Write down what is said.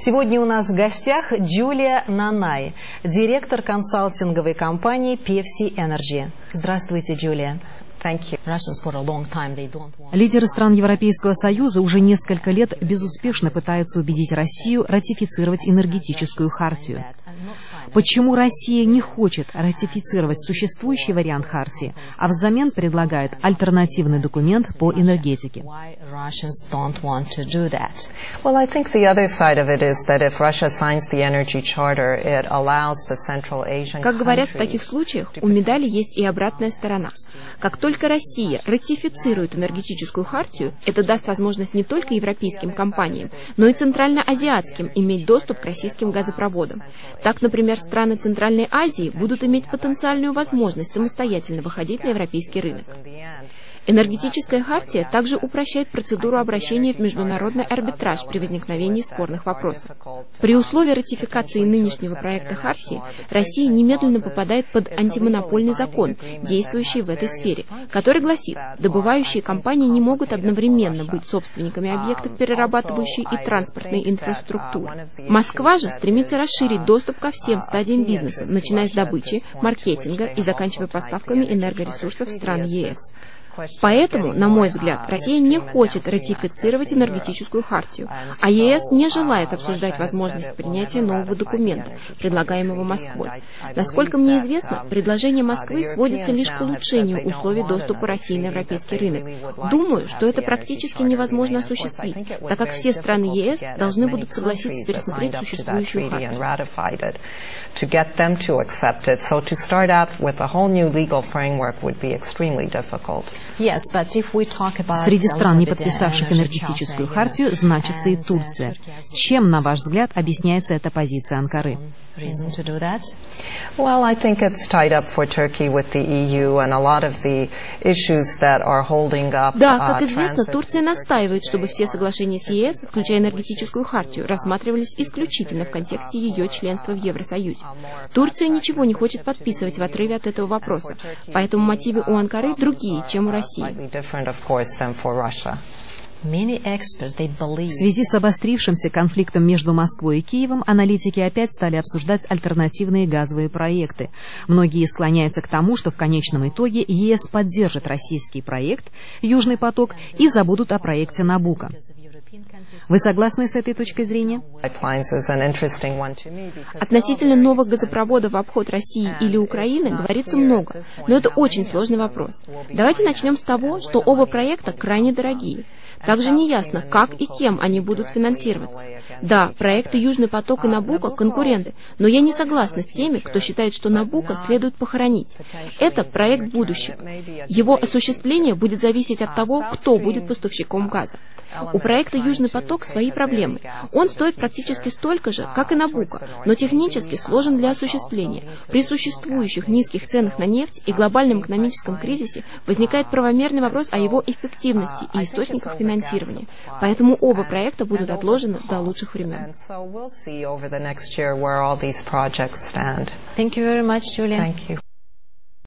Сегодня у нас в гостях Джулия Нанай, директор консалтинговой компании PFC Energy. Здравствуйте, Джулия. Лидеры стран Европейского Союза уже несколько лет безуспешно пытаются убедить Россию ратифицировать энергетическую хартию. Почему Россия не хочет ратифицировать существующий вариант хартии, а взамен предлагает альтернативный документ по энергетике? Как говорят в таких случаях, у медали есть и обратная сторона. Как только Россия ратифицирует энергетическую хартию, это даст возможность не только европейским компаниям, но и центральноазиатским иметь доступ к российским газопроводам. Так, например, страны Центральной Азии будут иметь потенциальную возможность самостоятельно выходить на европейский рынок. Энергетическая хартия также упрощает процедуру обращения в международный арбитраж при возникновении спорных вопросов. При условии ратификации нынешнего проекта хартии Россия немедленно попадает под антимонопольный закон, действующий в этой сфере, который гласит, добывающие компании не могут одновременно быть собственниками объектов перерабатывающей и транспортной инфраструктуры. Москва же стремится расширить доступ ко всем стадиям бизнеса, начиная с добычи, маркетинга и заканчивая поставками энергоресурсов стран ЕС. Поэтому, на мой взгляд, Россия не хочет ратифицировать энергетическую хартию, а ЕС не желает обсуждать возможность принятия нового документа, предлагаемого Москвой. Насколько мне известно, предложение Москвы сводится лишь к улучшению условий доступа России на европейский рынок. Думаю, что это практически невозможно осуществить, так как все страны ЕС должны будут согласиться пересмотреть существующую хартию. Среди стран, не подписавших энергетическую хартию, значится и Турция. Чем, на ваш взгляд, объясняется эта позиция Анкары? reason to do that? Well, I think it's tied up for Turkey with the EU and a lot of the issues that are holding up. Да, как известно, Турция настаивает, чтобы все соглашения с ЕС, включая энергетическую хартию, рассматривались исключительно в контексте ее членства в Евросоюзе. Турция ничего не хочет подписывать в отрыве от этого вопроса, поэтому мотивы у Анкары другие, чем у России. В связи с обострившимся конфликтом между Москвой и Киевом аналитики опять стали обсуждать альтернативные газовые проекты. Многие склоняются к тому, что в конечном итоге ЕС поддержит российский проект «Южный поток» и забудут о проекте «Набука». Вы согласны с этой точкой зрения? Относительно новых газопроводов в обход России или Украины говорится много, но это очень сложный вопрос. Давайте начнем с того, что оба проекта крайне дорогие. Также неясно, как и кем они будут финансироваться. Да, проекты «Южный поток» и «Набука» — конкуренты, но я не согласна с теми, кто считает, что «Набука» следует похоронить. Это проект будущего. Его осуществление будет зависеть от того, кто будет поставщиком газа. У проекта «Южный поток» свои проблемы. Он стоит практически столько же, как и «Набука», но технически сложен для осуществления. При существующих низких ценах на нефть и глобальном экономическом кризисе возникает правомерный вопрос о его эффективности и источниках финансирования. Поэтому оба проекта будут отложены до лучших времен. Thank you very much, Julia. Thank you.